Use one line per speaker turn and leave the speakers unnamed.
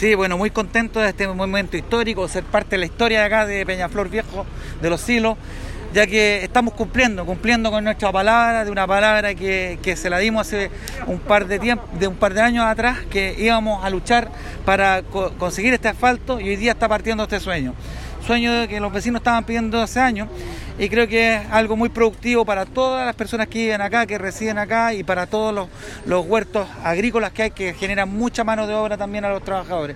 Sí, bueno, muy contento de este momento histórico, ser parte de la historia de acá de Peñaflor Viejo, de los silos, ya que estamos cumpliendo, cumpliendo con nuestra palabra, de una palabra que, se la dimos hace un par de tiempo, de un par de años atrás, que íbamos a luchar para conseguir este asfalto y hoy día está partiendo este sueño. Sueño que los vecinos estaban pidiendo hace años y creo que es algo muy productivo para todas las personas que viven acá, que residen acá y para todos los, huertos agrícolas que hay que generan mucha mano de obra también a los trabajadores.